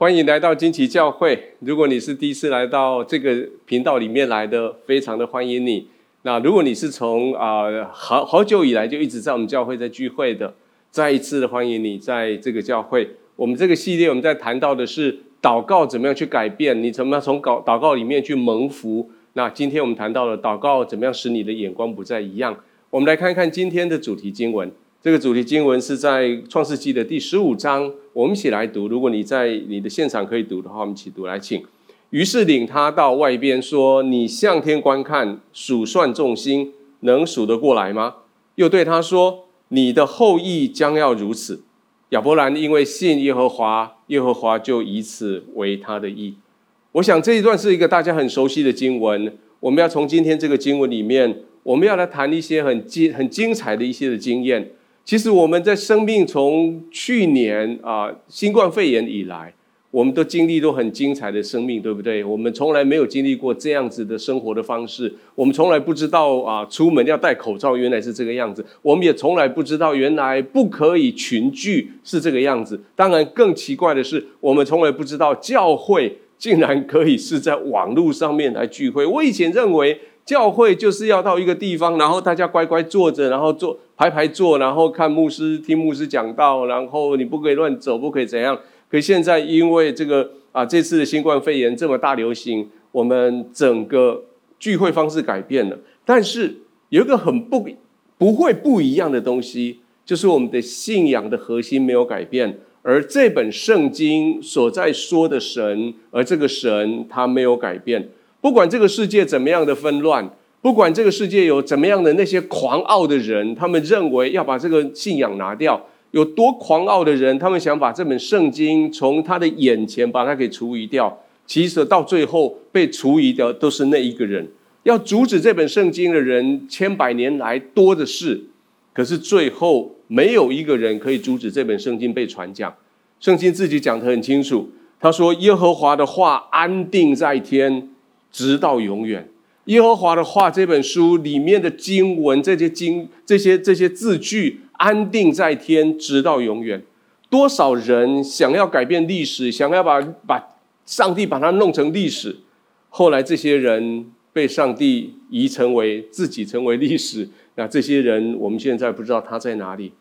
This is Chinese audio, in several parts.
欢迎来到惊奇教会。如果你是第一次来到这个频道里面来的，非常的欢迎你。那如果你是从啊、好好久以来就一直在我们教会在聚会的，再一次的欢迎你在这个教会。我们这个系列我们在谈到的是祷告怎么样去改变，你怎么样从祷祷告里面去蒙福。那今天我们谈到了祷告怎么样使你的眼光不再一样。我们来看看今天的主题经文。这个主题经文是在创世记的第十五章，我们一起来读。如果你在你的现场可以读的话，我们一起读来，请。于是领他到外边说：“你向天观看，数算众星，能数得过来吗？”又对他说：“你的后裔将要如此。”亚伯兰因为信耶和华，耶和华就以此为他的意。我想这一段是一个大家很熟悉的经文。我们要从今天这个经文里面，我们要来谈一些很精很精彩的一些的经验。其实我们在生命从去年啊新冠肺炎以来，我们都经历都很精彩的生命，对不对？我们从来没有经历过这样子的生活的方式，我们从来不知道啊出门要戴口罩原来是这个样子，我们也从来不知道原来不可以群聚是这个样子。当然更奇怪的是，我们从来不知道教会竟然可以是在网络上面来聚会。我以前认为。教会就是要到一个地方，然后大家乖乖坐着，然后坐排排坐，然后看牧师听牧师讲道，然后你不可以乱走，不可以怎样。可现在因为这个啊，这次的新冠肺炎这么大流行，我们整个聚会方式改变了。但是有一个很不不会不一样的东西，就是我们的信仰的核心没有改变，而这本圣经所在说的神，而这个神他没有改变。不管这个世界怎么样的纷乱，不管这个世界有怎么样的那些狂傲的人，他们认为要把这个信仰拿掉，有多狂傲的人，他们想把这本圣经从他的眼前把它给除遗掉。其实到最后被除遗掉都是那一个人。要阻止这本圣经的人，千百年来多的是，可是最后没有一个人可以阻止这本圣经被传讲。圣经自己讲得很清楚，他说：“耶和华的话安定在天。”直到永远，耶和华的话这本书里面的经文，这些经这些这些字句安定在天，直到永远。多少人想要改变历史，想要把把上帝把它弄成历史，后来这些人被上帝移成为自己成为历史。那这些人我们现在不知道他在哪里。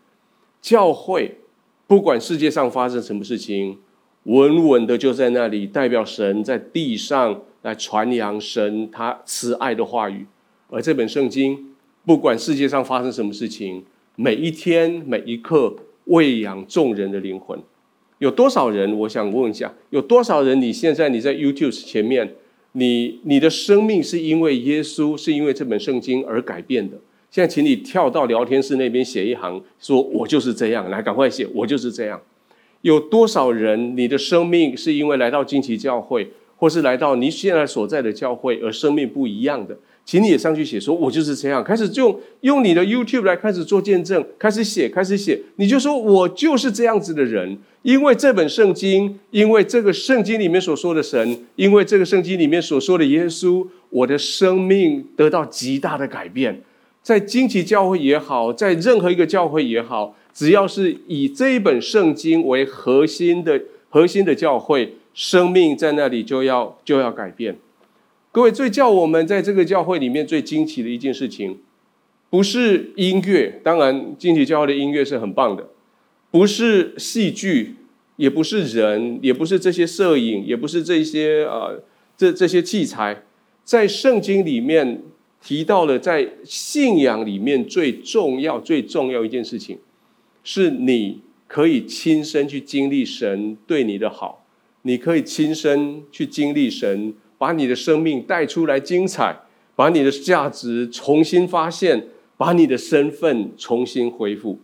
教会不管世界上发生什么事情，稳稳的就在那里，代表神在地上。来传扬神他慈爱的话语，而这本圣经，不管世界上发生什么事情，每一天每一刻喂养众人的灵魂。有多少人？我想问一下，有多少人？你现在你在 YouTube 前面，你你的生命是因为耶稣，是因为这本圣经而改变的？现在，请你跳到聊天室那边写一行，说我就是这样。来，赶快写，我就是这样。有多少人？你的生命是因为来到惊奇教会？或是来到你现在所在的教会，而生命不一样的，请你也上去写，说我就是这样，开始用用你的 YouTube 来开始做见证，开始写，开始写，你就说我就是这样子的人，因为这本圣经，因为这个圣经里面所说的神，因为这个圣经里面所说的耶稣，我的生命得到极大的改变。在惊奇教会也好，在任何一个教会也好，只要是以这一本圣经为核心的核心的教会。生命在那里就要就要改变。各位，最叫我们在这个教会里面最惊奇的一件事情，不是音乐，当然惊奇教会的音乐是很棒的，不是戏剧，也不是人，也不是这些摄影，也不是这些啊、呃、这这些器材，在圣经里面提到了，在信仰里面最重要最重要一件事情，是你可以亲身去经历神对你的好。你可以亲身去经历神，把你的生命带出来精彩，把你的价值重新发现，把你的身份重新恢复。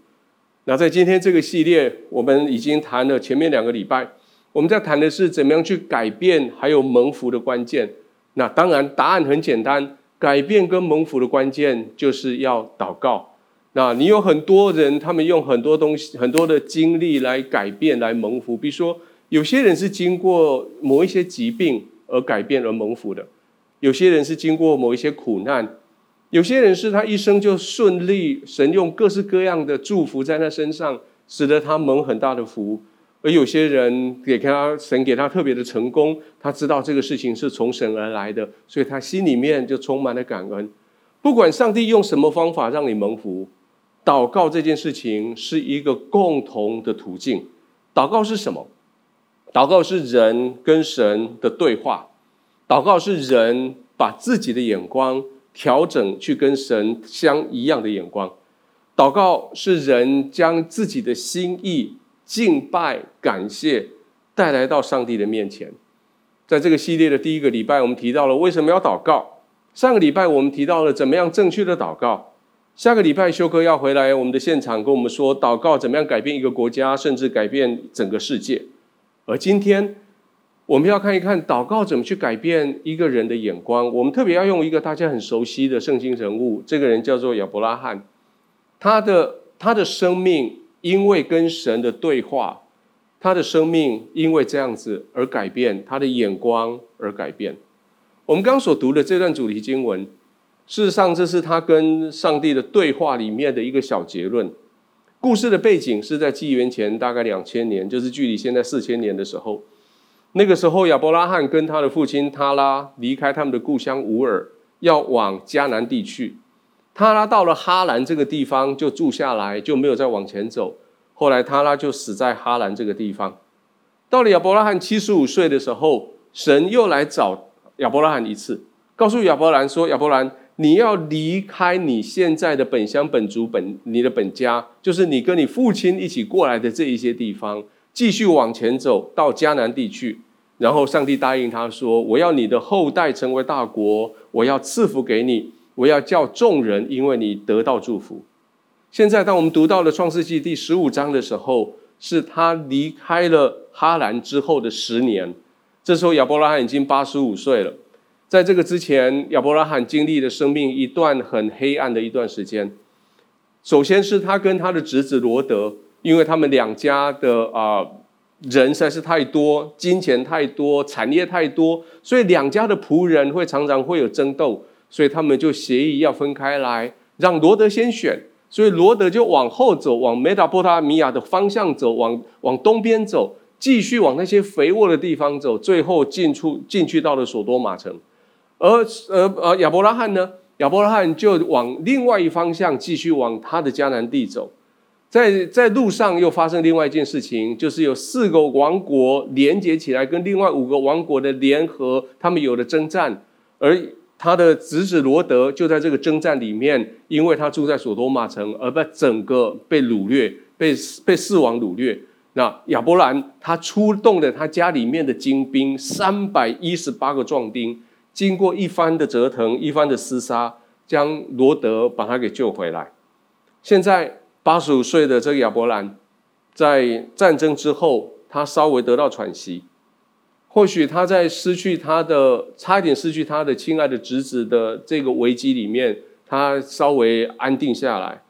那在今天这个系列，我们已经谈了前面两个礼拜，我们在谈的是怎么样去改变，还有蒙福的关键。那当然答案很简单，改变跟蒙福的关键就是要祷告。那你有很多人，他们用很多东西、很多的经历来改变、来蒙福，比如说。有些人是经过某一些疾病而改变而蒙福的，有些人是经过某一些苦难，有些人是他一生就顺利，神用各式各样的祝福在他身上，使得他蒙很大的福。而有些人给他神给他特别的成功，他知道这个事情是从神而来的，所以他心里面就充满了感恩。不管上帝用什么方法让你蒙福，祷告这件事情是一个共同的途径。祷告是什么？祷告是人跟神的对话。祷告是人把自己的眼光调整去跟神相一样的眼光。祷告是人将自己的心意、敬拜、感谢带来到上帝的面前。在这个系列的第一个礼拜，我们提到了为什么要祷告。上个礼拜我们提到了怎么样正确的祷告。下个礼拜修哥要回来我们的现场，跟我们说祷告怎么样改变一个国家，甚至改变整个世界。而今天我们要看一看祷告怎么去改变一个人的眼光。我们特别要用一个大家很熟悉的圣经人物，这个人叫做亚伯拉罕。他的他的生命因为跟神的对话，他的生命因为这样子而改变，他的眼光而改变。我们刚所读的这段主题经文。事实上，这是他跟上帝的对话里面的一个小结论。故事的背景是在纪元前大概两千年，就是距离现在四千年的时候。那个时候，亚伯拉罕跟他的父亲他拉离开他们的故乡乌尔，要往迦南地去。他拉到了哈兰这个地方就住下来，就没有再往前走。后来，他拉就死在哈兰这个地方。到了亚伯拉罕七十五岁的时候，神又来找亚伯拉罕一次，告诉亚伯兰说：“亚伯兰。”你要离开你现在的本乡本族本你的本家，就是你跟你父亲一起过来的这一些地方，继续往前走到迦南地去。然后上帝答应他说：“我要你的后代成为大国，我要赐福给你，我要叫众人因为你得到祝福。”现在当我们读到了创世纪第十五章的时候，是他离开了哈兰之后的十年，这时候亚伯拉罕已经八十五岁了。在这个之前，亚伯拉罕经历了生命一段很黑暗的一段时间。首先是他跟他的侄子罗德，因为他们两家的啊、人实在是太多，金钱太多，产业太多，所以两家的仆人会常常会有争斗，所以他们就协议要分开来，让罗德先选。所以罗德就往后走，往梅达波达米亚的方向走，往往东边走，继续往那些肥沃的地方走，最后进出进去到了索多玛城。而而而亚伯拉罕呢？亚伯拉罕就往另外一方向继续往他的迦南地走，在在路上又发生另外一件事情，就是有四个王国连接起来，跟另外五个王国的联合，他们有了征战，而他的侄子罗德就在这个征战里面，因为他住在索多玛城，而被整个被掳掠，被被四王掳掠。那亚伯兰他出动了他家里面的精兵三百一十八个壮丁。经过一番的折腾，一番的厮杀，将罗德把他给救回来。现在八十五岁的这个亚伯兰，在战争之后，他稍微得到喘息。或许他在失去他的，差一点失去他的亲爱的侄子的这个危机里面，他稍微安定下来。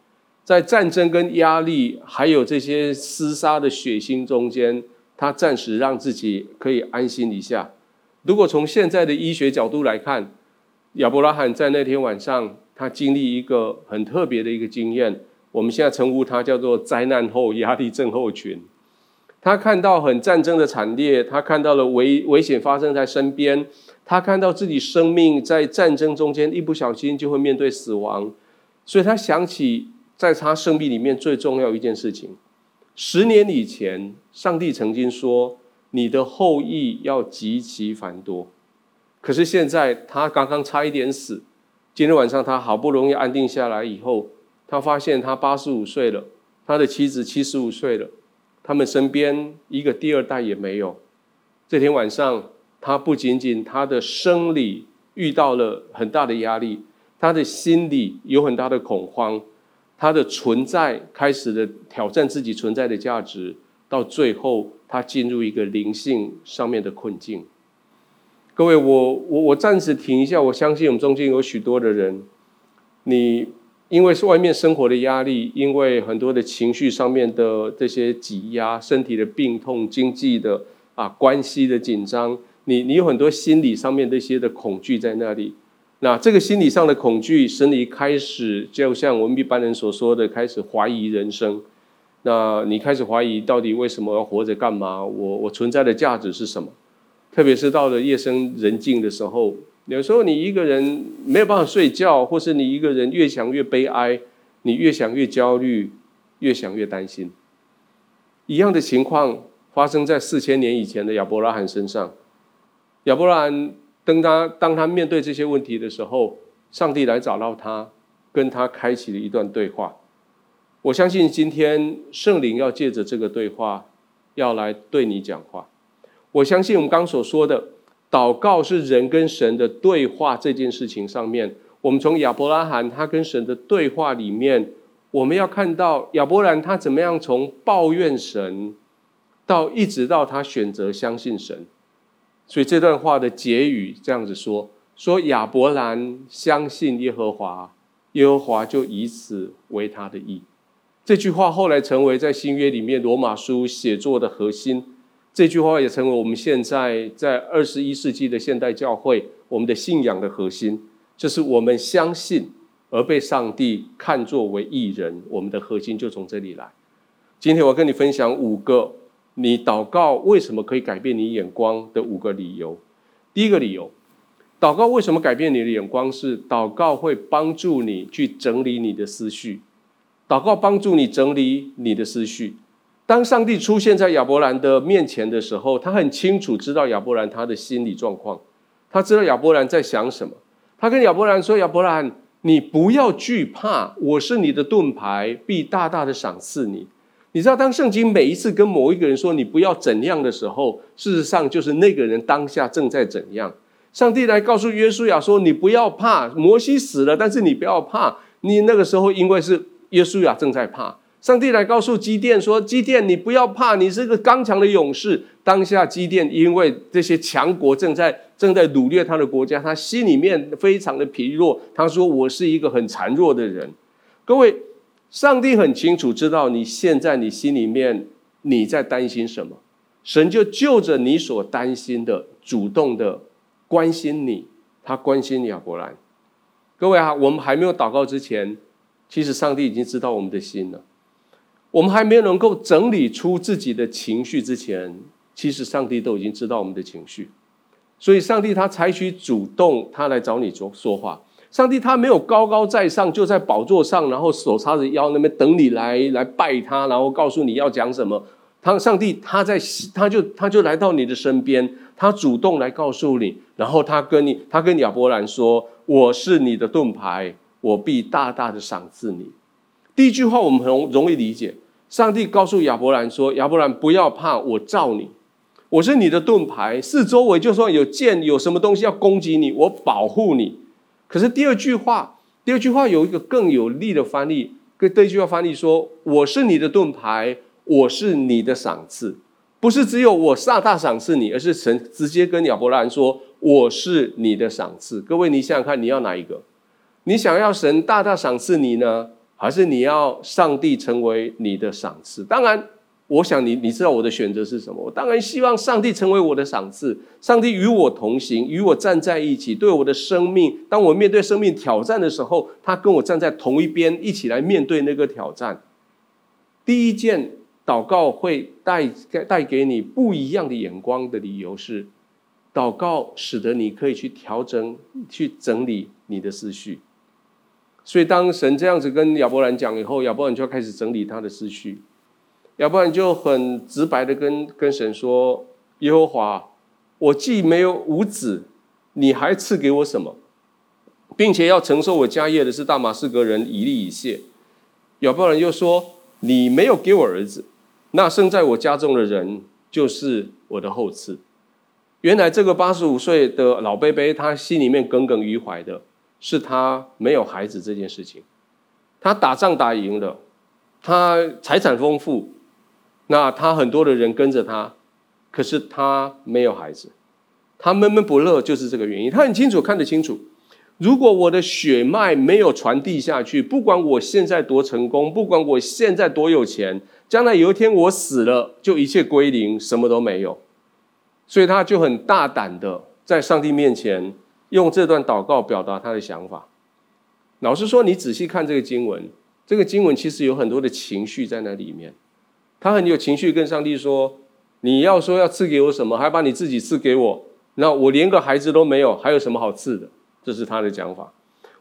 在战争跟压力，还有这些厮杀的血腥中间，他暂时让自己可以安心一下。如果从现在的医学角度来看，亚伯拉罕在那天晚上，他经历一个很特别的一个经验。我们现在称呼他叫做灾难后压力症候群。他看到很战争的惨烈，他看到了危危险发生在身边，他看到自己生命在战争中间一不小心就会面对死亡，所以他想起在他生命里面最重要一件事情：十年以前，上帝曾经说。你的后裔要极其繁多，可是现在他刚刚差一点死。今天晚上他好不容易安定下来以后，他发现他八十五岁了，他的妻子七十五岁了，他们身边一个第二代也没有。这天晚上，他不仅仅他的生理遇到了很大的压力，他的心里有很大的恐慌，他的存在开始了挑战自己存在的价值，到最后。他进入一个灵性上面的困境。各位，我我我暂时停一下。我相信我们中间有许多的人，你因为是外面生活的压力，因为很多的情绪上面的这些挤压，身体的病痛，经济的啊关系的紧张，你你有很多心理上面的一些的恐惧在那里。那这个心理上的恐惧，使你开始就像我们一般人所说的，开始怀疑人生。那你开始怀疑到底为什么要活着干嘛？我我存在的价值是什么？特别是到了夜深人静的时候，有时候你一个人没有办法睡觉，或是你一个人越想越悲哀，你越想越焦虑，越想越担心。一样的情况发生在四千年以前的亚伯拉罕身上。亚伯拉罕当他当他面对这些问题的时候，上帝来找到他，跟他开启了一段对话。我相信今天圣灵要借着这个对话，要来对你讲话。我相信我们刚所说的祷告是人跟神的对话这件事情上面，我们从亚伯拉罕他跟神的对话里面，我们要看到亚伯兰他怎么样从抱怨神，到一直到他选择相信神。所以这段话的结语这样子说：说亚伯兰相信耶和华，耶和华就以此为他的义。这句话后来成为在新约里面罗马书写作的核心。这句话也成为我们现在在二十一世纪的现代教会我们的信仰的核心，就是我们相信而被上帝看作为艺人。我们的核心就从这里来。今天我跟你分享五个你祷告为什么可以改变你眼光的五个理由。第一个理由，祷告为什么改变你的眼光？是祷告会帮助你去整理你的思绪。祷告帮助你整理你的思绪。当上帝出现在亚伯兰的面前的时候，他很清楚知道亚伯兰他的心理状况，他知道亚伯兰在想什么。他跟亚伯兰说：“亚伯兰，你不要惧怕，我是你的盾牌，必大大的赏赐你。”你知道，当圣经每一次跟某一个人说“你不要怎样”的时候，事实上就是那个人当下正在怎样。上帝来告诉约书亚说：“你不要怕，摩西死了，但是你不要怕。你那个时候因为是。”耶稣亚正在怕，上帝来告诉基甸说：“基甸，你不要怕，你是个刚强的勇士。”当下基甸因为这些强国正在正在掳掠他的国家，他心里面非常的疲弱。他说：“我是一个很孱弱的人。”各位，上帝很清楚知道你现在你心里面你在担心什么，神就就着你所担心的，主动的关心你，他关心亚伯兰。各位啊，我们还没有祷告之前。其实上帝已经知道我们的心了，我们还没有能够整理出自己的情绪之前，其实上帝都已经知道我们的情绪，所以上帝他采取主动，他来找你说说话。上帝他没有高高在上，就在宝座上，然后手叉着腰那边等你来来拜他，然后告诉你要讲什么。他上帝他在他就他就来到你的身边，他主动来告诉你，然后他跟你他跟亚伯兰说：“我是你的盾牌。”我必大大的赏赐你。第一句话我们很容易理解，上帝告诉亚伯兰说：“亚伯兰不要怕，我罩你，我是你的盾牌，四周围就算有箭，有什么东西要攻击你，我保护你。”可是第二句话，第二句话有一个更有力的翻译，跟第一句话翻译说：“我是你的盾牌，我是你的赏赐。”不是只有我大大赏赐你，而是神直接跟亚伯兰说：“我是你的赏赐。”各位，你想想看，你要哪一个？你想要神大大赏赐你呢，还是你要上帝成为你的赏赐？当然，我想你你知道我的选择是什么。我当然希望上帝成为我的赏赐，上帝与我同行，与我站在一起，对我的生命，当我面对生命挑战的时候，他跟我站在同一边，一起来面对那个挑战。第一件祷告会带带给你不一样的眼光的理由是，祷告使得你可以去调整、去整理你的思绪。所以，当神这样子跟亚伯兰讲以后，亚伯兰就要开始整理他的思绪。亚伯兰就很直白的跟跟神说：“耶和华，我既没有五子，你还赐给我什么？并且要承受我家业的是大马士革人以利以谢。”亚伯兰又说：“你没有给我儿子，那生在我家中的人就是我的后嗣。”原来这个八十五岁的老伯伯，他心里面耿耿于怀的。是他没有孩子这件事情，他打仗打赢了，他财产丰富，那他很多的人跟着他，可是他没有孩子，他闷闷不乐就是这个原因。他很清楚看得清楚，如果我的血脉没有传递下去，不管我现在多成功，不管我现在多有钱，将来有一天我死了，就一切归零，什么都没有。所以他就很大胆的在上帝面前。用这段祷告表达他的想法。老实说，你仔细看这个经文，这个经文其实有很多的情绪在那里面。他很有情绪，跟上帝说：“你要说要赐给我什么，还把你自己赐给我，那我连个孩子都没有，还有什么好赐的？”这是他的讲法。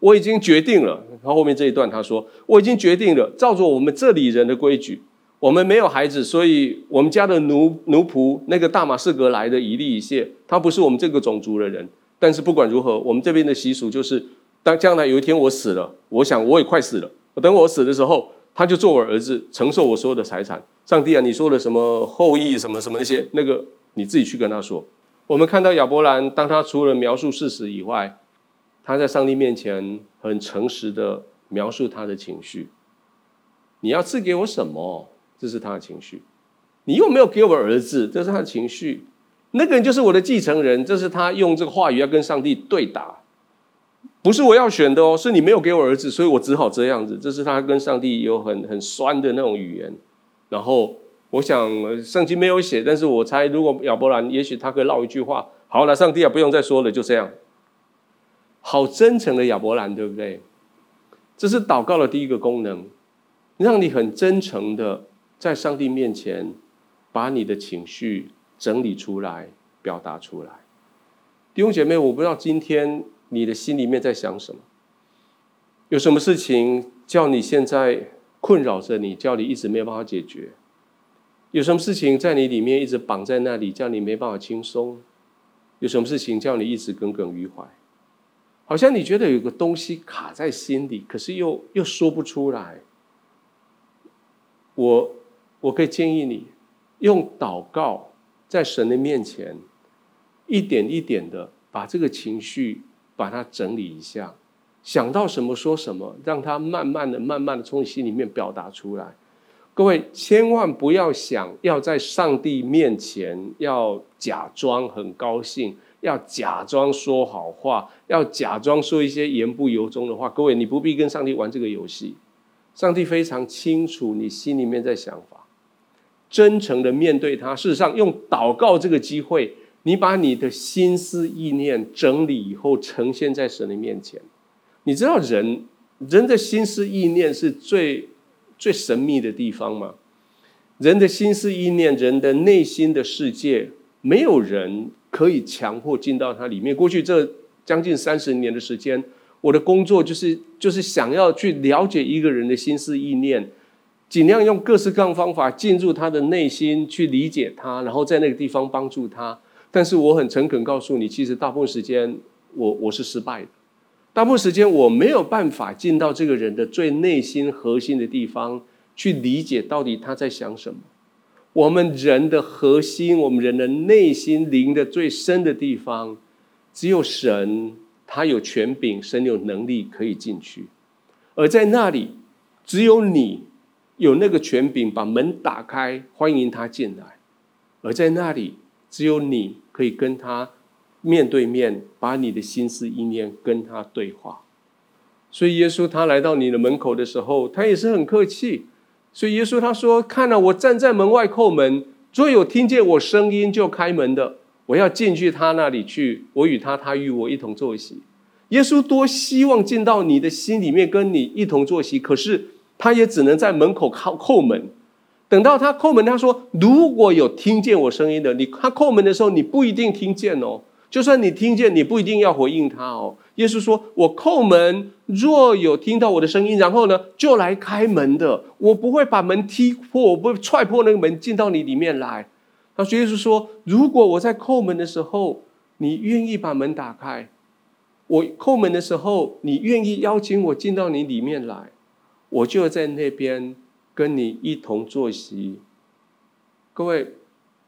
我已经决定了，他后后面这一段他说：“我已经决定了，照着我们这里人的规矩，我们没有孩子，所以我们家的奴奴仆那个大马士革来的以利以谢，他不是我们这个种族的人。但是不管如何，我们这边的习俗就是，当将来有一天我死了，我想我也快死了，等我死的时候。”他就做我儿子，承受我所有的财产。上帝啊，你说的什么后裔什么什么那些，那个你自己去跟他说。我们看到亚伯兰，当他除了描述事实以外，他在上帝面前很诚实的描述他的情绪。你要赐给我什么？这是他的情绪。你又没有给我儿子，这是他的情绪。那个人就是我的继承人，这是他用这个话语要跟上帝对答。不是我要选的哦，是你没有给我儿子，所以我只好这样子。这是他跟上帝有很很酸的那种语言。然后我想圣经没有写，但是我猜如果亚伯兰，也许他可以唠一句话：好了，上帝啊，不用再说了，就这样。好真诚的亚伯兰，对不对？这是祷告的第一个功能，让你很真诚的在上帝面前把你的情绪整理出来，表达出来。弟兄姐妹，我不知道今天。你的心里面在想什么？有什么事情叫你现在困扰着你，叫你一直没有办法解决？有什么事情在你里面一直绑在那里，叫你没办法轻松？有什么事情叫你一直耿耿于怀？好像你觉得有个东西卡在心里，可是又又说不出来。我我可以建议你用祷告，在神的面前，一点一点的把这个情绪。把它整理一下，想到什么说什么，让它慢慢的、慢慢的从你心里面表达出来。各位千万不要想要在上帝面前要假装很高兴，要假装说好话，要假装说一些言不由衷的话。各位，你不必跟上帝玩这个游戏。上帝非常清楚你心里面在想法，真诚的面对他。事实上，用祷告这个机会。你把你的心思意念整理以后，呈现在神的面前。你知道人人的心思意念是最最神秘的地方吗？人的心思意念，人的内心的世界，没有人可以强迫进到它里面。过去这将近三十年的时间，我的工作就是就是想要去了解一个人的心思意念，尽量用各式各样方法进入他的内心，去理解他，然后在那个地方帮助他。但是我很诚恳告诉你，其实大部分时间我我是失败的，大部分时间我没有办法进到这个人的最内心核心的地方去理解到底他在想什么。我们人的核心，我们人的内心灵的最深的地方，只有神他有权柄，神有能力可以进去，而在那里，只有你有那个权柄，把门打开，欢迎他进来，而在那里，只有你。可以跟他面对面，把你的心思意念跟他对话。所以耶稣他来到你的门口的时候，他也是很客气。所以耶稣他说：“看了我站在门外叩门，若有听见我声音就开门的，我要进去他那里去，我与他，他与我一同坐席。”耶稣多希望进到你的心里面，跟你一同坐席，可是他也只能在门口靠叩门。等到他叩门，他说：“如果有听见我声音的，你他叩门的时候，你不一定听见哦。就算你听见，你不一定要回应他哦。”耶稣说：“我叩门，若有听到我的声音，然后呢，就来开门的。我不会把门踢破，我不会踹破那个门进到你里面来。”他说：“耶稣说，如果我在叩门的时候，你愿意把门打开，我叩门的时候，你愿意邀请我进到你里面来，我就在那边。”跟你一同坐席，各位，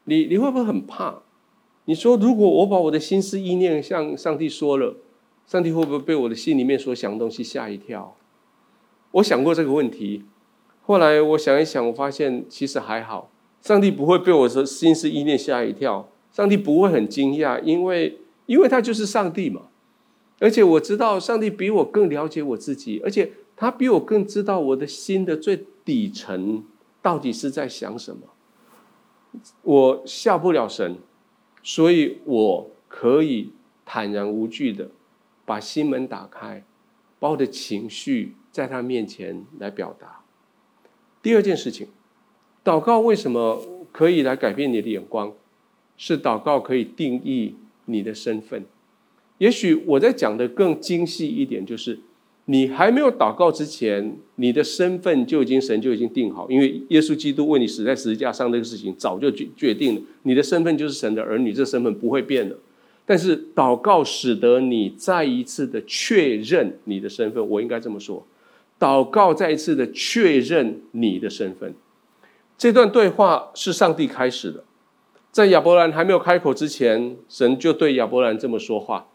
你你会不会很怕？你说，如果我把我的心思意念向上帝说了，上帝会不会被我的心里面所想的东西吓一跳？我想过这个问题，后来我想一想，我发现其实还好，上帝不会被我的心思意念吓一跳，上帝不会很惊讶，因为因为他就是上帝嘛，而且我知道上帝比我更了解我自己，而且他比我更知道我的心的最。底层到底是在想什么？我下不了神，所以我可以坦然无惧的把心门打开，把我的情绪在他面前来表达。第二件事情，祷告为什么可以来改变你的眼光？是祷告可以定义你的身份。也许我在讲的更精细一点，就是你还没有祷告之前，你的身份就已经神就已经定好，因为耶稣基督为你死在十字架上这个事情早就决决定了，你的身份就是神的儿女，这身份不会变的。但是祷告使得你再一次的确认你的身份，我应该这么说，祷告再一次的确认你的身份。这段对话是上帝开始的，在亚伯兰还没有开口之前，神就对亚伯兰这么说话。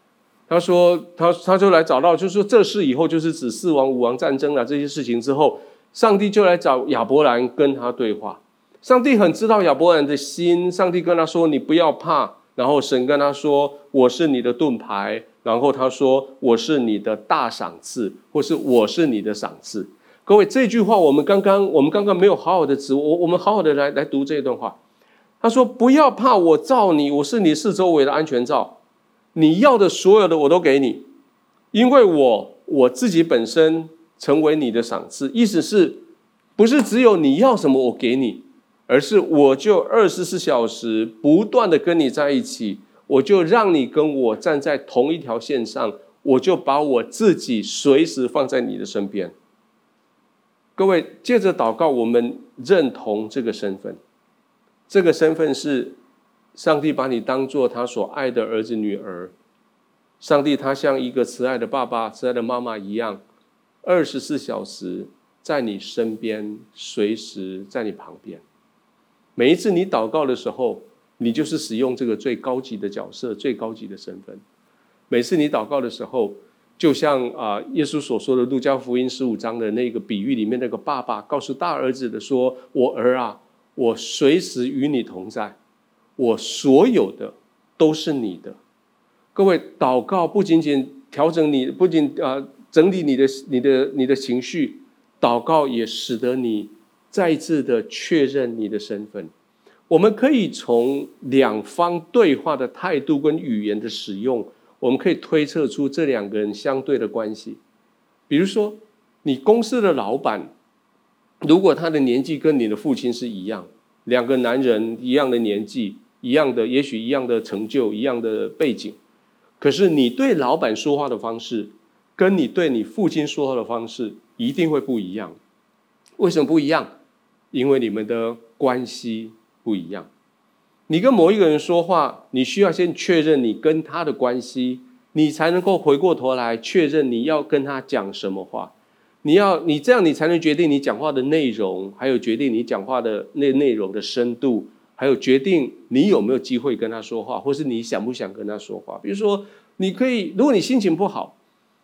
他说：“他他就来找到，就是说这事以后就是指四王五王战争了这些事情之后，上帝就来找亚伯兰跟他对话。上帝很知道亚伯兰的心，上帝跟他说：‘你不要怕。’然后神跟他说：‘我是你的盾牌。’然后他说：‘我是你的大赏赐，或是我是你的赏赐。’各位，这句话我们刚刚我们刚刚没有好好的读，我我们好好的来来读这一段话。他说：‘不要怕，我罩你，我是你四周围的安全罩。你要的所有的我都给你，因为我我自己本身成为你的赏赐。’意思是，不是只有你要什么我给你。”而是我就二十四小时不断的跟你在一起，我就让你跟我站在同一条线上，我就把我自己随时放在你的身边。各位，借着祷告，我们认同这个身份，这个身份是上帝把你当做他所爱的儿子女儿，上帝他像一个慈爱的爸爸、慈爱的妈妈一样，二十四小时在你身边，随时在你旁边。每一次你祷告的时候，你就是使用这个最高级的角色、最高级的身份。每次你祷告的时候，就像啊，耶稣所说的《路加福音》十五章的那个比喻里面，那个爸爸告诉大儿子的说：“我儿啊，我随时与你同在，我所有的都是你的。”各位，祷告不仅仅调整你，不仅啊整理你的、你的、你的情绪，祷告也使得你。再次的确认你的身份，我们可以从两方对话的态度跟语言的使用，我们可以推测出这两个人相对的关系。比如说，你公司的老板，如果他的年纪跟你的父亲是一样，两个男人一样的年纪，一样的，也许一样的成就，一样的背景，可是你对老板说话的方式，跟你对你父亲说话的方式一定会不一样。为什么不一样？因为你们的关系不一样，你跟某一个人说话，你需要先确认你跟他的关系，你才能够回过头来确认你要跟他讲什么话。你要你这样，你才能决定你讲话的内容，还有决定你讲话的那内容的深度，还有决定你有没有机会跟他说话，或是你想不想跟他说话。比如说，你可以，如果你心情不好。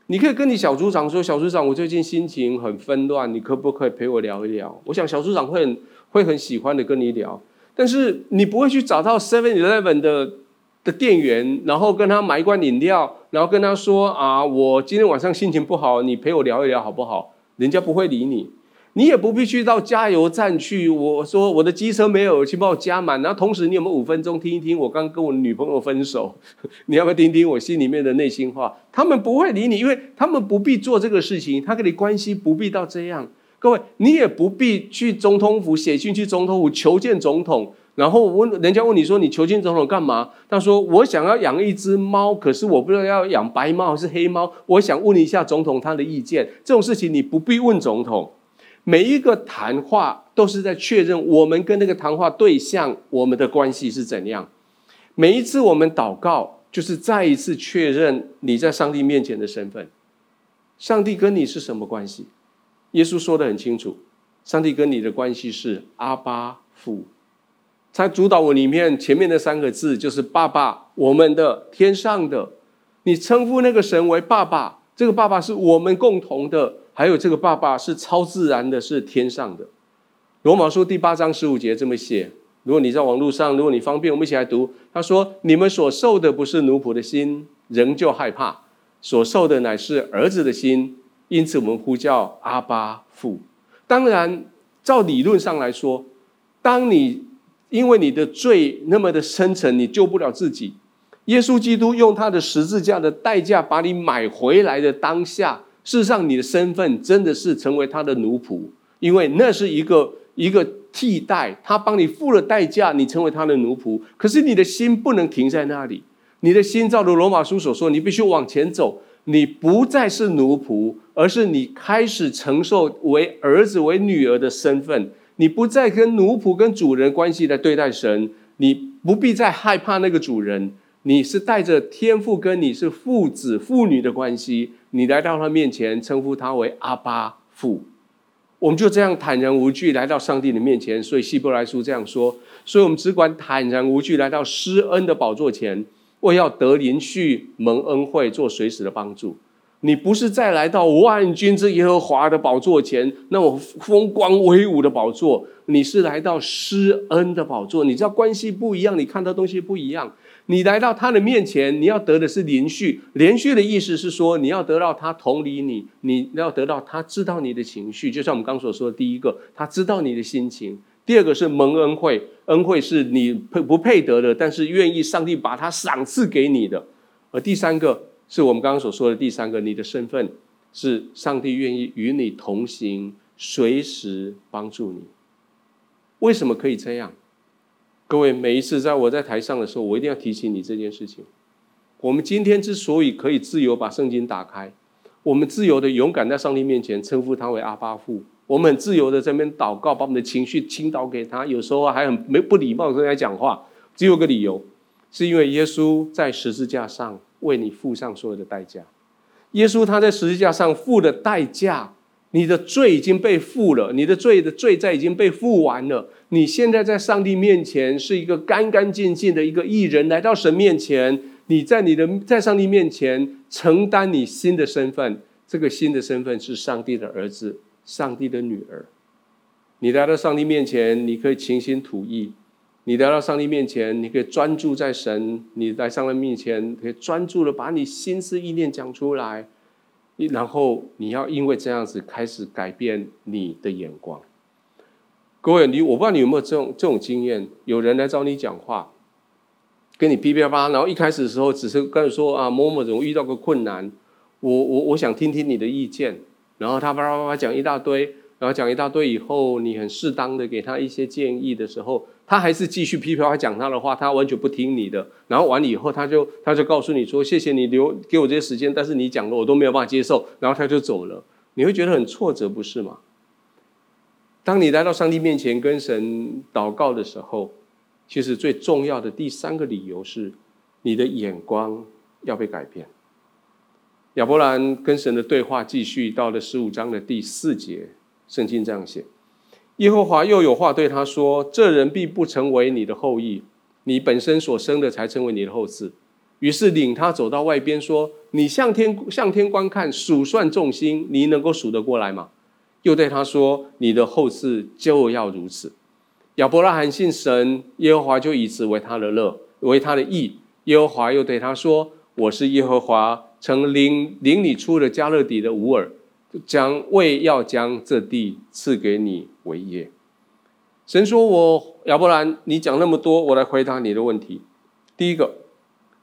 你可以跟你小组长说：“小组长，我最近心情很纷乱，你可不可以陪我聊一聊？”我想小组长会很会很喜欢的跟你聊，但是你不会去找到 Seven Eleven 的的店员，然后跟他买一罐饮料，然后跟他说：“啊，我今天晚上心情不好，你陪我聊一聊好不好？”人家不会理你。你也不必去到加油站去。我说我的机车没有，去帮我加满。然后同时，你有没有五分钟听一听我刚跟我女朋友分手？你要不要听听我心里面的内心话？他们不会理你，因为他们不必做这个事情，他跟你关系不必到这样。各位，你也不必去总统府写信去总统府求见总统，然后问人家问你说，你求见总统干嘛？他说我想要养一只猫，可是我不知道要养白猫还是黑猫。我想问一下总统他的意见。这种事情你不必问总统。每一个谈话都是在确认我们跟那个谈话对象我们的关系是怎样。每一次我们祷告，就是再一次确认你在上帝面前的身份。上帝跟你是什么关系？耶稣说得很清楚，上帝跟你的关系是阿爸父。在主祷文里面前面的三个字就是爸爸，我们的天上的。你称呼那个神为爸爸，这个爸爸是我们共同的。还有这个爸爸是超自然的，是天上的。罗马书第八章十五节这么写。如果你在网络上，如果你方便，我们一起来读。他说：“你们所受的不是奴仆的心，仍旧害怕；所受的乃是儿子的心，因此我们呼叫阿爸父。”当然，照理论上来说，当你因为你的罪那么的深沉，你救不了自己。耶稣基督用他的十字架的代价把你买回来的当下。事实上，你的身份真的是成为他的奴仆，因为那是一个一个替代，他帮你付了代价，你成为他的奴仆。可是你的心不能停在那里，你的心照着罗马书所说，你必须往前走。你不再是奴仆，而是你开始承受为儿子、为女儿的身份。你不再跟奴仆、跟主人关系来对待神，你不必再害怕那个主人。你是带着天父跟你是父子、父女的关系，你来到他面前，称呼他为阿巴父。我们就这样坦然无惧来到上帝的面前。所以希伯来书这样说：所以我们只管坦然无惧来到施恩的宝座前。为要得连续蒙恩惠，做随时的帮助。你不是再来到万军之耶和华的宝座前，那种风光威武的宝座，你是来到施恩的宝座。你知道关系不一样，你看到东西不一样。你来到他的面前，你要得的是连续。连续的意思是说，你要得到他同理你，你要得到他知道你的情绪。就像我们刚所说的第一个，他知道你的心情。第二个是蒙恩惠，恩惠是你配不配得的，但是愿意上帝把它赏赐给你的。而第三个是我们刚刚所说的第三个，你的身份是上帝愿意与你同行，随时帮助你。为什么可以这样？各位，每一次在我在台上的时候，我一定要提醒你这件事情。我们今天之所以可以自由把圣经打开，我们自由的勇敢在上帝面前称呼他为阿爸父。我们很自由的在那边祷告，把我们的情绪倾倒给他。有时候还很没不礼貌的跟他讲话，只有个理由，是因为耶稣在十字架上为你付上所有的代价。耶稣他在十字架上付的代价，你的罪已经被付了，你的罪的罪债已经被付完了。你现在在上帝面前是一个干干净净的一个艺人，来到神面前，你在你的在上帝面前承担你新的身份，这个新的身份是上帝的儿子。上帝的女儿，你来到上帝面前，你可以倾心吐意；你来到上帝面前，你可以专注在神；你来上帝面前，可以专注的把你心思意念讲出来。然后你要因为这样子开始改变你的眼光。各位，你我不知道你有没有这种这种经验？有人来找你讲话，跟你噼噼啪啪，然后一开始的时候只是跟你说啊，某某人遇到个困难，我我我想听听你的意见。然后他叭叭叭讲一大堆，然后讲一大堆以后，你很适当的给他一些建议的时候，他还是继续噼噼啪啪讲他的话，他完全不听你的。然后完了以后，他就他就告诉你说：“谢谢你留给我这些时间，但是你讲的我都没有办法接受。”然后他就走了。你会觉得很挫折，不是吗？当你来到上帝面前跟神祷告的时候，其实最重要的第三个理由是，你的眼光要被改变。亚伯兰跟神的对话继续到了十五章的第四节，圣经这样写：耶和华又有话对他说：“这人必不成为你的后裔，你本身所生的才成为你的后嗣。”于是领他走到外边说：“你向天向天观看，数算众星，你能够数得过来吗？”又对他说：“你的后嗣就要如此。”亚伯拉罕信神，耶和华就以此为他的乐，为他的义。耶和华又对他说：“我是耶和华。”曾领领你出了迦勒底的乌尔，将为要将这地赐给你为业。神说我：“亚伯兰，你讲那么多，我来回答你的问题。第一个，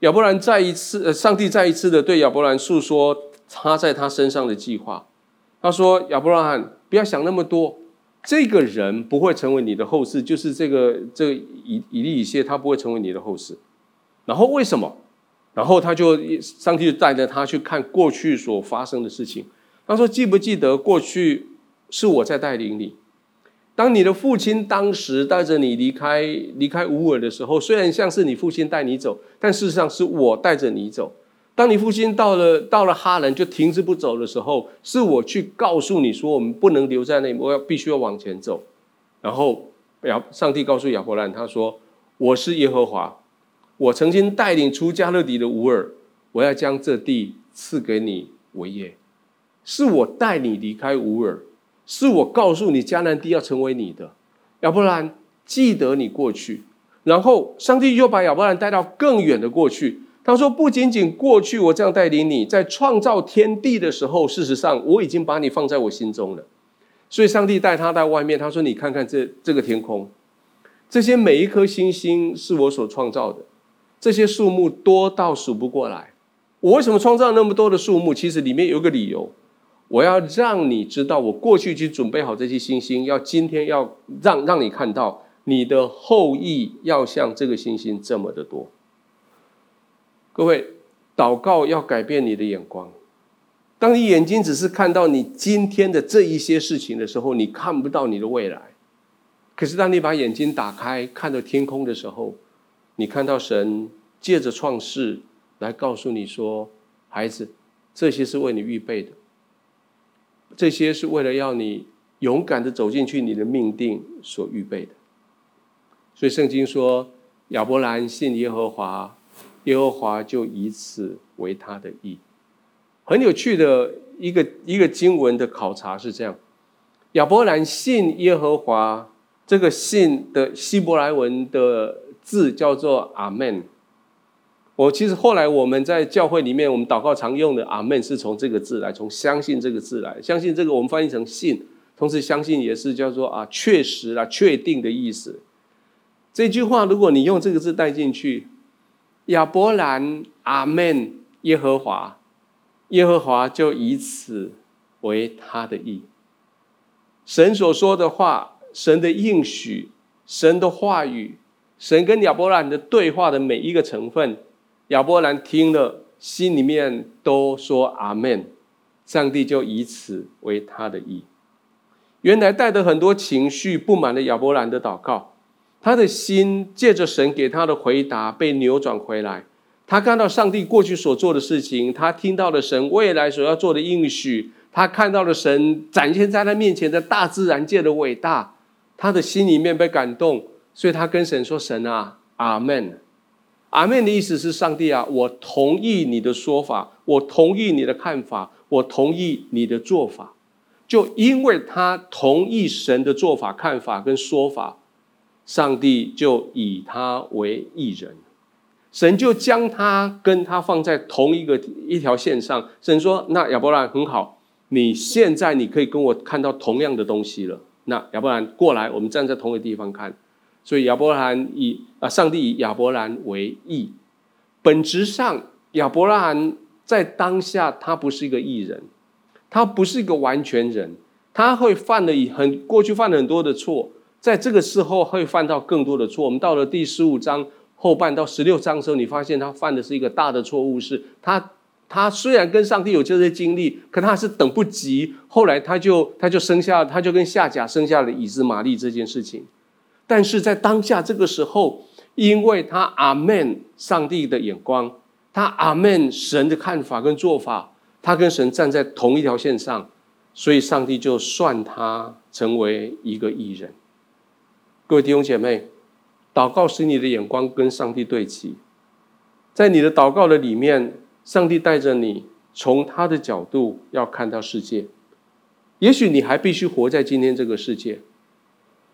亚伯兰再一次，呃上帝再一次的对亚伯兰诉说他在他身上的计划。他说：亚伯拉罕，不要想那么多，这个人不会成为你的后世，就是这个这个以以利以谢，他不会成为你的后世。然后为什么？”然后他就上帝就带着他去看过去所发生的事情。他说：“记不记得过去是我在带领你？当你的父亲当时带着你离开离开乌尔的时候，虽然像是你父亲带你走，但事实上是我带着你走。当你父亲到了到了哈兰就停止不走的时候，是我去告诉你说我们不能留在那里，我要必须要往前走。然后亚上帝告诉亚伯兰，他说：我是耶和华。”我曾经带领出迦勒底的乌尔，我要将这地赐给你为业。是我带你离开乌尔，是我告诉你迦南地要成为你的。亚伯兰记得你过去，然后上帝又把亚伯兰带到更远的过去。他说：“不仅仅过去，我这样带领你，在创造天地的时候，事实上我已经把你放在我心中了。”所以，上帝带他到外面，他说：“你看看这这个天空，这些每一颗星星是我所创造的。”这些数目多到数不过来。我为什么创造那么多的数目？其实里面有个理由。我要让你知道，我过去去准备好这些星星，要今天要让让你看到，你的后裔要像这个星星这么的多。各位，祷告要改变你的眼光。当你眼睛只是看到你今天的这一些事情的时候，你看不到你的未来。可是当你把眼睛打开，看到天空的时候，你看到神借着创世来告诉你说：“孩子，这些是为你预备的。”这些是为了要你勇敢的走进去，你的命定所预备的。所以圣经说，亚伯兰信耶和华，耶和华就以此为他的意。很有趣的一个一个经文的考察是这样：亚伯兰信耶和华，这个信的希伯来文的字叫做阿门。我其实后来我们在教会里面，我们祷告常用的“阿门”是从这个字来，从“相信”这个字来。相信这个我们翻译成“信”，同时“相信”也是叫做啊确实啊确定的意思。这句话如果你用这个字带进去，亚伯兰阿门耶和华，耶和华就以此为他的意。神所说的话，神的应许，神的话语，神跟亚伯兰的对话的每一个成分。亚伯兰听了，心里面都说阿门，上帝就以此为他的意。原来带着很多情绪不满的亚伯兰的祷告，他的心借着神给他的回答被扭转回来。他看到上帝过去所做的事情，他听到了神未来所要做的应许，他看到了神展现在他面前的大自然界的伟大，他的心里面被感动，所以他跟神说：“神啊，阿门。”阿门的意思是上帝啊，我同意你的说法，我同意你的看法，我同意你的做法。就因为他同意神的做法、看法跟说法，上帝就以他为义人，神就将他跟他放在同一个一条线上。神说：“那亚伯兰很好，你现在你可以跟我看到同样的东西了。那亚伯兰过来，我们站在同一个地方看。”所以亚伯兰以啊，上帝以亚伯兰为义。本质上，亚伯兰在当下他不是一个义人，他不是一个完全人，他会犯了很过去犯了很多的错，在这个时候会犯到更多的错。我们到了第十五章后半到十六章的时候，你发现他犯的是一个大的错误，是他他虽然跟上帝有这些经历，可他是等不及。后来他就他就生下，他就跟夏甲生下了以实玛利这件事情。但是在当下这个时候，因为他阿门上帝的眼光，他阿门神的看法跟做法，他跟神站在同一条线上，所以上帝就算他成为一个艺人。各位弟兄姐妹，祷告使你的眼光跟上帝对齐，在你的祷告的里面，上帝带着你从他的角度要看到世界。也许你还必须活在今天这个世界。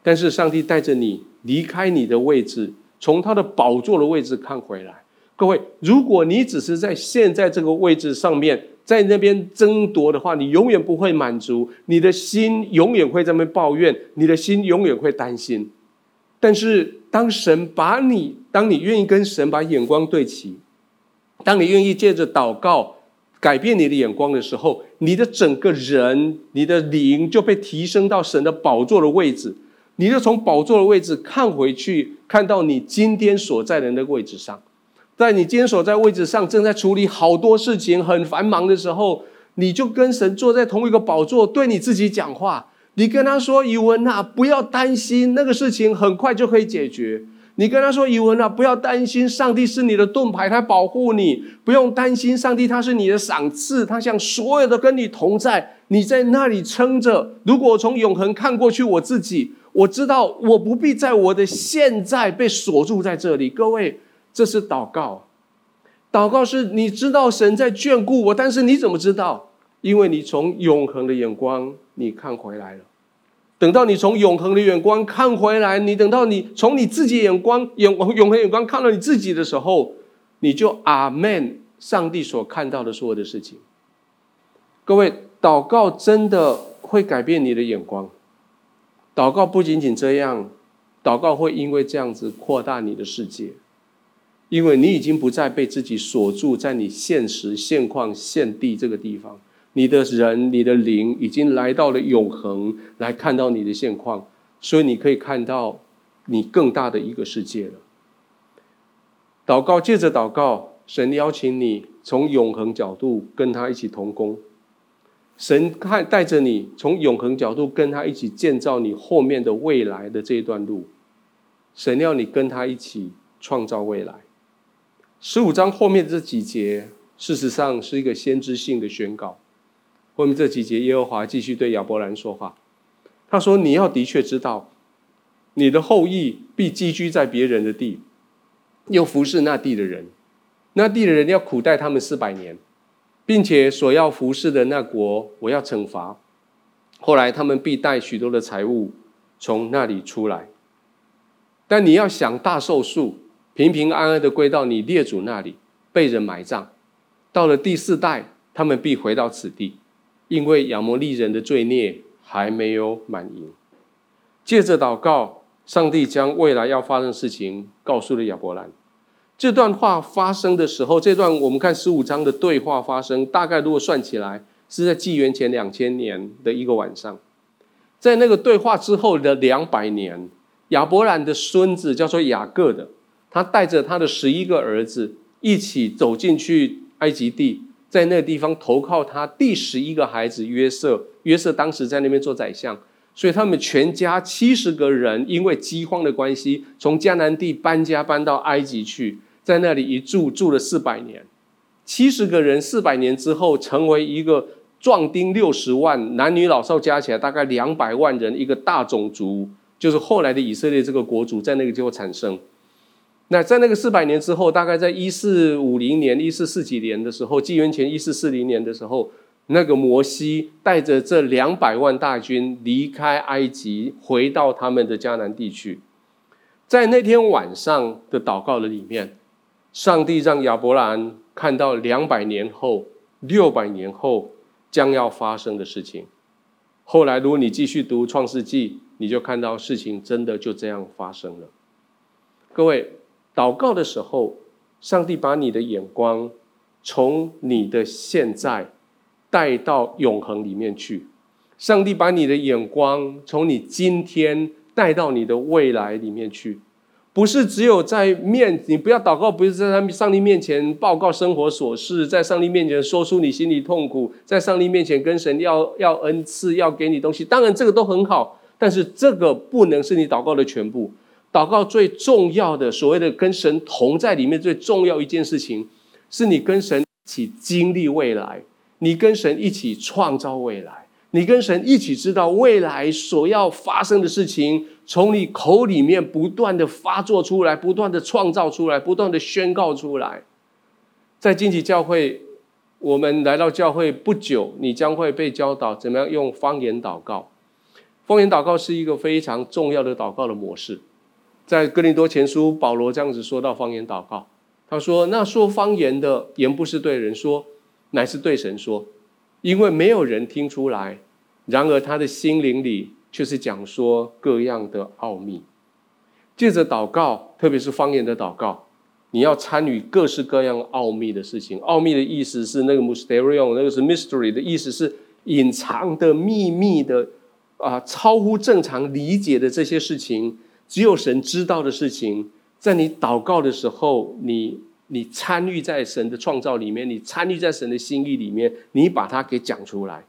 但是上帝带着你离开你的位置，从他的宝座的位置看回来。各位，如果你只是在现在这个位置上面，在那边争夺的话，你永远不会满足，你的心永远会在那边抱怨，你的心永远会担心。但是当神把你，当你愿意跟神把眼光对齐，当你愿意借着祷告改变你的眼光的时候，你的整个人，你的灵就被提升到神的宝座的位置。你就从宝座的位置看回去，看到你今天所在的那个位置上，在你今天所在位置上正在处理好多事情，很繁忙的时候，你就跟神坐在同一个宝座，对你自己讲话。你跟他说：“以文啊，不要担心，那个事情很快就可以解决。”你跟他说：“以文啊，不要担心，上帝是你的盾牌，他保护你，不用担心，上帝他是你的赏赐，他想所有的跟你同在，你在那里撑着。如果从永恒看过去，我自己。”我知道我不必在我的现在被锁住在这里。各位，这是祷告。祷告是你知道神在眷顾我，但是你怎么知道？因为你从永恒的眼光你看回来了。等到你从永恒的眼光看回来，你等到你从你自己眼光永永恒眼光看到你自己的时候，你就阿门。上帝所看到的所有的事情。各位，祷告真的会改变你的眼光。祷告不仅仅这样，祷告会因为这样子扩大你的世界，因为你已经不再被自己锁住在你现实现况现地这个地方，你的人、你的灵已经来到了永恒，来看到你的现况，所以你可以看到你更大的一个世界了。祷告，借着祷告，神邀请你从永恒角度跟他一起同工。神看带着你从永恒角度跟他一起建造你后面的未来的这一段路，神要你跟他一起创造未来。十五章后面这几节，事实上是一个先知性的宣告。后面这几节，耶和华继续对亚伯兰说话，他说：“你要的确知道，你的后裔必寄居在别人的地，又服侍那地的人，那地的人要苦待他们四百年。”并且所要服侍的那国，我要惩罚。后来他们必带许多的财物从那里出来。但你要想大寿数，平平安安的归到你列祖那里，被人埋葬。到了第四代，他们必回到此地，因为亚摩利人的罪孽还没有满盈。借着祷告，上帝将未来要发生的事情告诉了亚伯兰。这段话发生的时候，这段我们看十五章的对话发生，大概如果算起来，是在纪元前两千年的一个晚上。在那个对话之后的两百年，亚伯兰的孙子叫做雅各的，他带着他的十一个儿子一起走进去埃及地，在那个地方投靠他第十一个孩子约瑟。约瑟当时在那边做宰相。所以他们全家七十个人，因为饥荒的关系，从迦南地搬家搬到埃及去。在那里一住住了四百年，七十个人四百年之后，成为一个壮丁六十万，男女老少加起来大概两百万人，一个大种族，就是后来的以色列这个国族，在那个就会产生。那在那个四百年之后，大概在一四五零年、一四四几年的时候，纪元前一四四零年的时候，那个摩西带着这两百万大军离开埃及，回到他们的迦南地区。在那天晚上的祷告的里面。上帝让亚伯兰看到两百年后、六百年后将要发生的事情。后来，如果你继续读创世纪，你就看到事情真的就这样发生了。各位，祷告的时候，上帝把你的眼光从你的现在带到永恒里面去。上帝把你的眼光从你今天带到你的未来里面去。不是只有在面，你不要祷告，不是在他们上帝面前报告生活琐事，在上帝面前说出你心里痛苦，在上帝面前跟神要要恩赐，要给你东西。当然这个都很好，但是这个不能是你祷告的全部。祷告最重要的，所谓的跟神同在里面最重要一件事情，是你跟神一起经历未来，你跟神一起创造未来。你跟神一起知道未来所要发生的事情，从你口里面不断的发作出来，不断的创造出来，不断的宣告出来。在荆棘教会，我们来到教会不久，你将会被教导怎么样用方言祷告。方言祷告是一个非常重要的祷告的模式。在哥林多前书，保罗这样子说到方言祷告，他说：“那说方言的言不是对人说，乃是对神说。”因为没有人听出来，然而他的心灵里却是讲说各样的奥秘。借着祷告，特别是方言的祷告，你要参与各式各样奥秘的事情。奥秘的意思是那个 Mysterio，那个是 mystery 的意思是隐藏的、秘密的啊，超乎正常理解的这些事情，只有神知道的事情，在你祷告的时候，你。你参与在神的创造里面，你参与在神的心意里面，你把它给讲出来。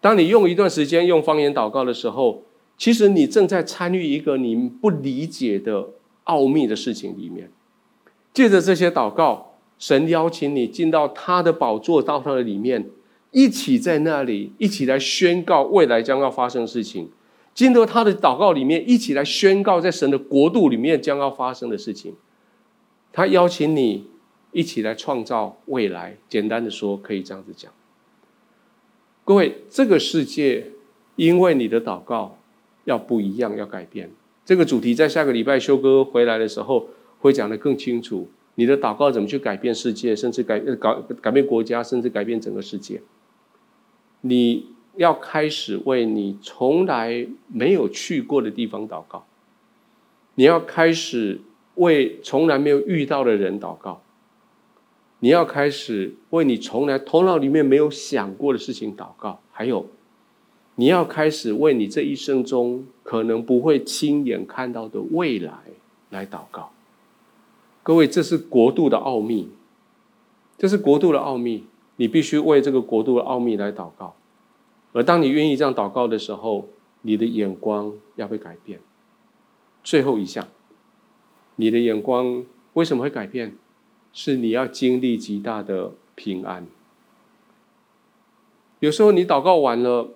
当你用一段时间用方言祷告的时候，其实你正在参与一个你不理解的奥秘的事情里面。借着这些祷告，神邀请你进到他的宝座，到他的里面，一起在那里，一起来宣告未来将要发生的事情。进到他的祷告里面，一起来宣告在神的国度里面将要发生的事情。他邀请你一起来创造未来。简单的说，可以这样子讲。各位，这个世界因为你的祷告要不一样，要改变。这个主题在下个礼拜修哥回来的时候会讲得更清楚。你的祷告怎么去改变世界，甚至改改改变国家，甚至改变整个世界？你要开始为你从来没有去过的地方祷告。你要开始。为从来没有遇到的人祷告，你要开始为你从来头脑里面没有想过的事情祷告，还有，你要开始为你这一生中可能不会亲眼看到的未来来祷告。各位，这是国度的奥秘，这是国度的奥秘，你必须为这个国度的奥秘来祷告。而当你愿意这样祷告的时候，你的眼光要被改变。最后一项，你的眼光为什么会改变？是你要经历极大的平安。有时候你祷告完了，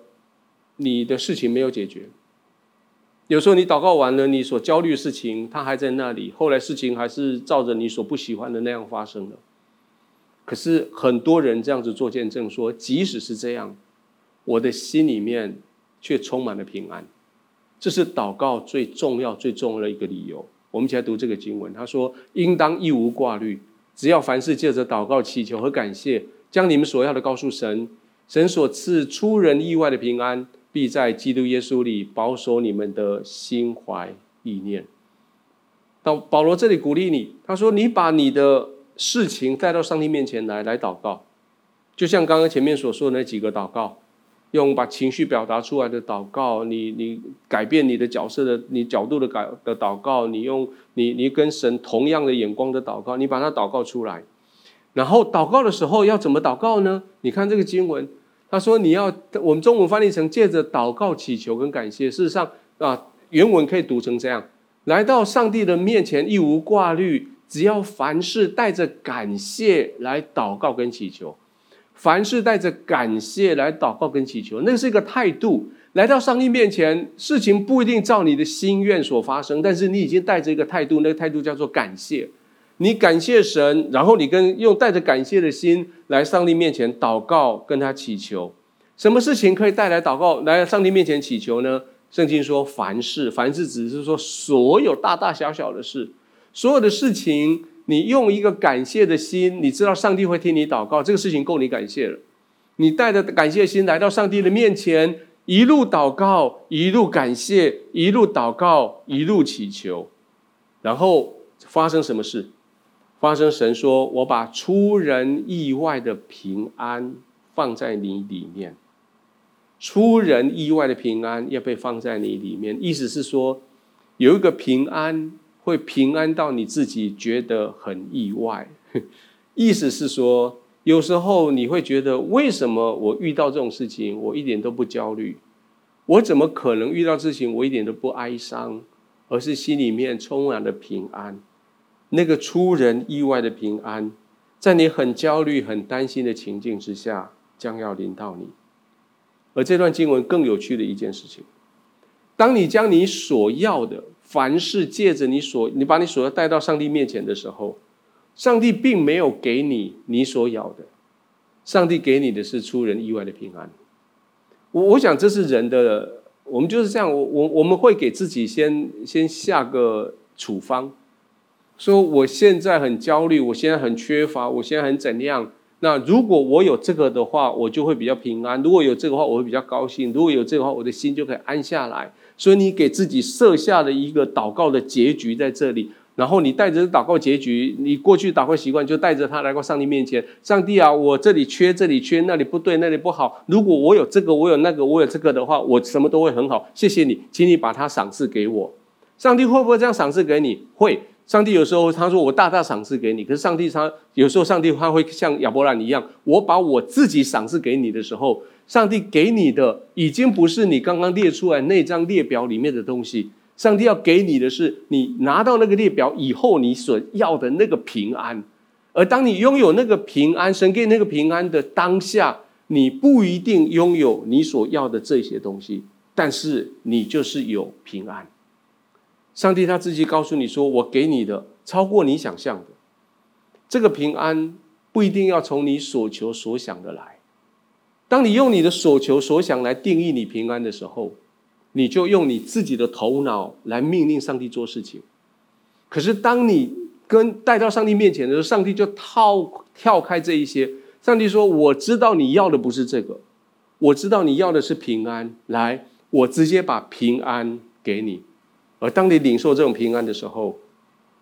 你的事情没有解决；有时候你祷告完了，你所焦虑的事情它还在那里，后来事情还是照着你所不喜欢的那样发生了。可是很多人这样子做见证说，即使是这样，我的心里面却充满了平安。这是祷告最重要、最重要的一个理由。我们一起来读这个经文，他说：“应当一无挂虑。”只要凡事借着祷告、祈求和感谢，将你们所要的告诉神，神所赐出人意外的平安，必在基督耶稣里保守你们的心怀意念。到保罗这里鼓励你，他说：“你把你的事情带到上帝面前来，来祷告，就像刚刚前面所说的那几个祷告。”用把情绪表达出来的祷告，你你改变你的角色的你角度的改的祷告，你用你你跟神同样的眼光的祷告，你把它祷告出来。然后祷告的时候要怎么祷告呢？你看这个经文，他说你要我们中文翻译成借着祷告祈求跟感谢。事实上啊，原文可以读成这样：来到上帝的面前，一无挂虑，只要凡事带着感谢来祷告跟祈求。凡事带着感谢来祷告跟祈求，那是一个态度。来到上帝面前，事情不一定照你的心愿所发生，但是你已经带着一个态度，那个态度叫做感谢。你感谢神，然后你跟用带着感谢的心来上帝面前祷告，跟他祈求。什么事情可以带来祷告来上帝面前祈求呢？圣经说凡事，凡事只是说所有大大小小的事，所有的事情。你用一个感谢的心，你知道上帝会听你祷告，这个事情够你感谢了。你带着感谢心来到上帝的面前，一路祷告，一路感谢，一路祷告，一路祈求，然后发生什么事？发生神说：“我把出人意外的平安放在你里面。”出人意外的平安要被放在你里面，意思是说有一个平安。会平安到你自己觉得很意外，意思是说，有时候你会觉得，为什么我遇到这种事情，我一点都不焦虑？我怎么可能遇到事情，我一点都不哀伤，而是心里面充满了平安？那个出人意外的平安，在你很焦虑、很担心的情境之下，将要临到你。而这段经文更有趣的一件事情，当你将你所要的。凡是借着你所，你把你所要带到上帝面前的时候，上帝并没有给你你所要的，上帝给你的是出人意外的平安。我我想这是人的，我们就是这样，我我我们会给自己先先下个处方，说我现在很焦虑，我现在很缺乏，我现在很怎样？那如果我有这个的话，我就会比较平安；如果有这个话，我会比较高兴；如果有这个话，我的心就可以安下来。所以你给自己设下了一个祷告的结局在这里，然后你带着祷告结局，你过去祷告习惯就带着他来到上帝面前。上帝啊，我这里缺，这里缺，那里不对，那里不好。如果我有这个，我有那个，我有这个的话，我什么都会很好。谢谢你，请你把它赏赐给我。上帝会不会这样赏赐给你？会。上帝有时候他说我大大赏赐给你，可是上帝他有时候上帝他会像亚伯兰一样，我把我自己赏赐给你的时候。上帝给你的已经不是你刚刚列出来那张列表里面的东西，上帝要给你的是你拿到那个列表以后你所要的那个平安。而当你拥有那个平安，神给那个平安的当下，你不一定拥有你所要的这些东西，但是你就是有平安。上帝他自己告诉你说：“我给你的超过你想象的，这个平安不一定要从你所求所想的来。”当你用你的所求所想来定义你平安的时候，你就用你自己的头脑来命令上帝做事情。可是当你跟带到上帝面前的时候，上帝就套跳开这一些。上帝说：“我知道你要的不是这个，我知道你要的是平安。来，我直接把平安给你。而当你领受这种平安的时候，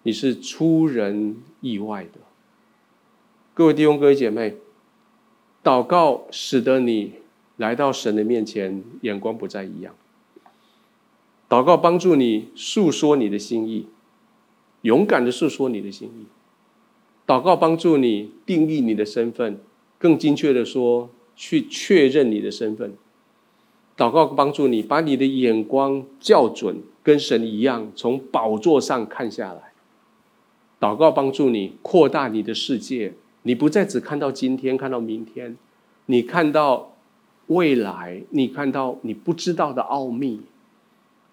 你是出人意外的。”各位弟兄、各位姐妹，祷告使得你来到神的面前，眼光不再一样。祷告帮助你诉说你的心意，勇敢的诉说你的心意。祷告帮助你定义你的身份，更精确的说，去确认你的身份。祷告帮助你把你的眼光校准，跟神一样，从宝座上看下来。祷告帮助你扩大你的世界，你不再只看到今天，看到明天，你看到未来，你看到你不知道的奥秘。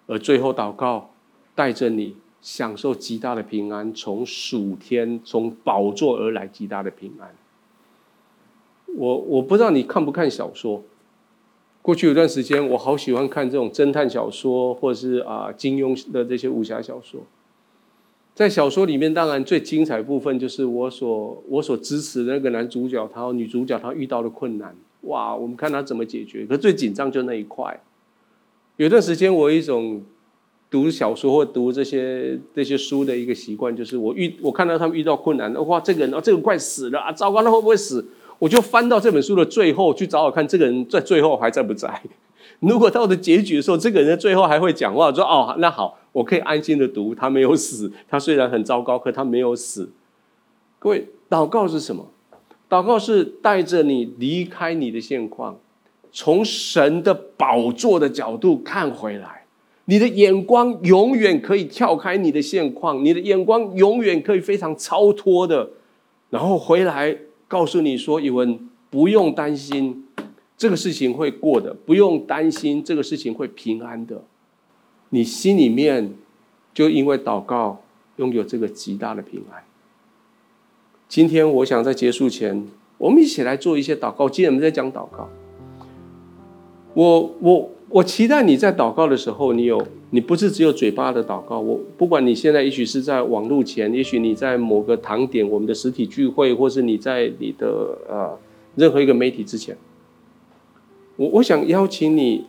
而最后，祷告带着你享受极大的平安，从属天、从宝座而来极大的平安。我我不知道你看不看小说。过去有段时间，我好喜欢看这种侦探小说，或者是啊金庸的这些武侠小说。在小说里面，当然最精彩的部分就是我所我所支持的那个男主角，他女主角他遇到的困难，哇，我们看他怎么解决。可最紧张就那一块。有段时间，我有一种读小说或读这些这些书的一个习惯，就是我遇我看到他们遇到困难，哇，这个人啊，这个人快死了啊，糟糕，他会不会死？我就翻到这本书的最后去找找看，这个人在最后还在不在？如果到了结局的时候，这个人最后还会讲话，说哦，那好，我可以安心的读，他没有死，他虽然很糟糕，可他没有死。各位，祷告是什么？祷告是带着你离开你的现况。从神的宝座的角度看回来，你的眼光永远可以跳开你的现况，你的眼光永远可以非常超脱的，然后回来告诉你说：“以文不用担心，这个事情会过的，不用担心这个事情会平安的。”你心里面就因为祷告拥有这个极大的平安。今天我想在结束前，我们一起来做一些祷告。既然我们在讲祷告。我我我期待你在祷告的时候，你有你不是只有嘴巴的祷告。我不管你现在也许是在网络前，也许你在某个堂点，我们的实体聚会，或是你在你的呃任何一个媒体之前，我我想邀请你，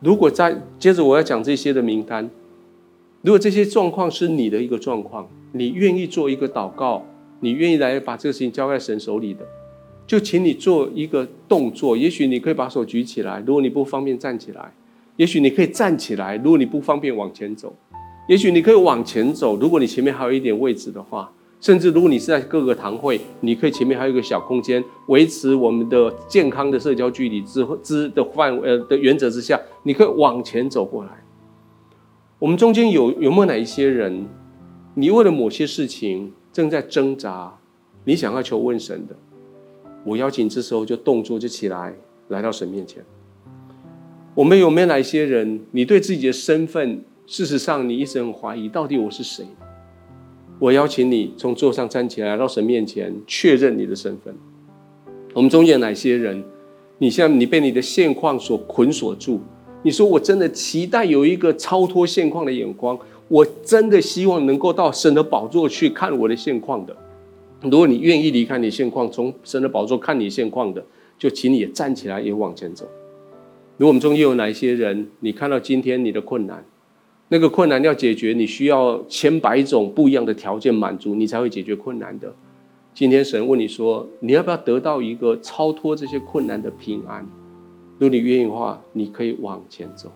如果在接着我要讲这些的名单，如果这些状况是你的一个状况，你愿意做一个祷告，你愿意来把这个事情交在神手里的。就请你做一个动作，也许你可以把手举起来，如果你不方便站起来；也许你可以站起来，如果你不方便往前走；也许你可以往前走，如果你前面还有一点位置的话；甚至如果你是在各个堂会，你可以前面还有一个小空间，维持我们的健康的社交距离之之的范围呃的原则之下，你可以往前走过来。我们中间有有没有哪一些人，你为了某些事情正在挣扎，你想要求问神的？我邀请这时候就动作就起来，来到神面前。我们有没有哪一些人？你对自己的身份，事实上你一直很怀疑，到底我是谁？我邀请你从座上站起来，到神面前，确认你的身份。我们中间有哪些人？你现在你被你的现况所捆锁住。你说我真的期待有一个超脱现况的眼光，我真的希望能够到神的宝座去看我的现况的。如果你愿意离开你现况，从神的宝座看你现况的，就请你也站起来，也往前走。如果我们中间有哪些人，你看到今天你的困难，那个困难要解决，你需要千百种不一样的条件满足，你才会解决困难的。今天神问你说，你要不要得到一个超脱这些困难的平安？如果你愿意的话，你可以往前走。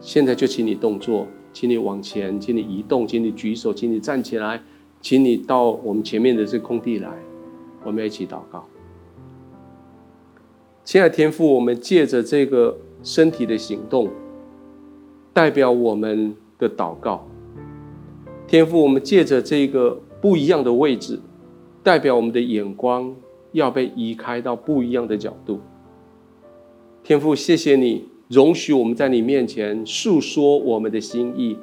现在就请你动作，请你往前，请你移动，请你举手，请你站起来。请你到我们前面的这空地来，我们一起祷告。亲爱的天父，我们借着这个身体的行动，代表我们的祷告。天父，我们借着这个不一样的位置，代表我们的眼光要被移开到不一样的角度。天父，谢谢你容许我们在你面前诉说我们的心意，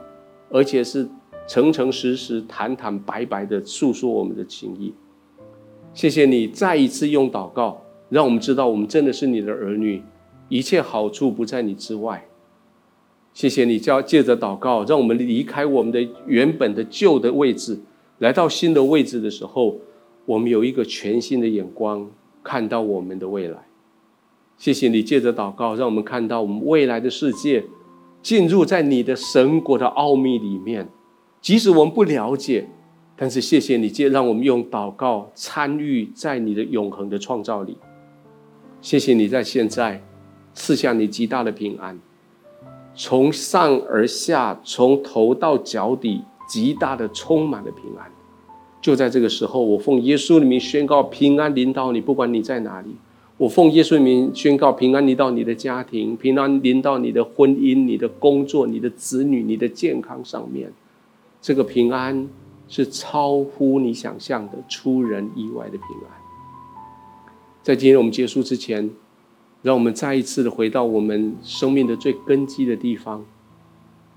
而且是。诚诚实实、坦坦白白的诉说我们的情意。谢谢你再一次用祷告，让我们知道我们真的是你的儿女，一切好处不在你之外。谢谢你叫借着祷告，让我们离开我们的原本的旧的位置，来到新的位置的时候，我们有一个全新的眼光看到我们的未来。谢谢你借着祷告，让我们看到我们未来的世界进入在你的神国的奥秘里面。即使我们不了解，但是谢谢你，借让我们用祷告参与在你的永恒的创造里。谢谢你在现在赐下你极大的平安，从上而下，从头到脚底，极大的充满了平安。就在这个时候，我奉耶稣的名宣告平安临到你，不管你在哪里。我奉耶稣的名宣告平安临到你的家庭，平安临到你的婚姻、你的工作、你的子女、你的健康上面。这个平安是超乎你想象的、出人意外的平安。在今天我们结束之前，让我们再一次的回到我们生命的最根基的地方，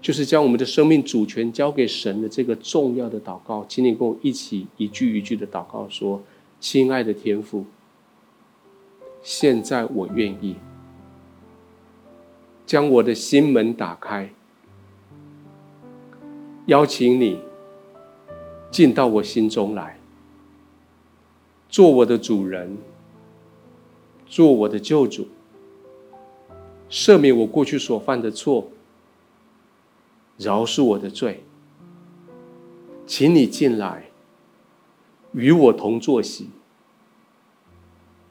就是将我们的生命主权交给神的这个重要的祷告。请你跟我一起一句一句的祷告说：“亲爱的天父，现在我愿意将我的心门打开。”邀请你进到我心中来，做我的主人，做我的救主，赦免我过去所犯的错，饶恕我的罪。请你进来，与我同坐席。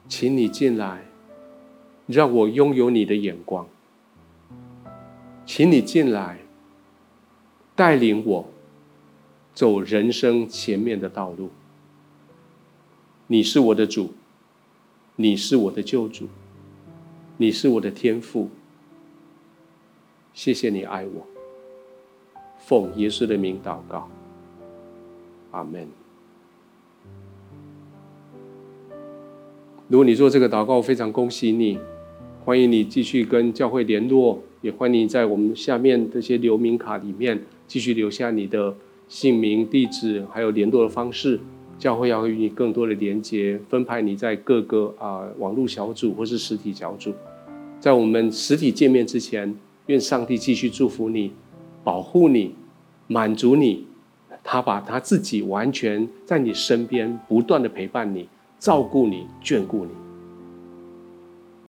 请你进来，让我拥有你的眼光。请你进来。带领我走人生前面的道路。你是我的主，你是我的救主，你是我的天父。谢谢你爱我，奉耶稣的名祷告，阿门。如果你做这个祷告，非常恭喜你，欢迎你继续跟教会联络，也欢迎你在我们下面这些留名卡里面。继续留下你的姓名、地址，还有联络的方式。教会要与你更多的连接，分派你在各个啊、网络小组或是实体小组。在我们实体见面之前，愿上帝继续祝福你、保护你、满足你。他把他自己完全在你身边，不断的陪伴你、照顾你、眷顾你。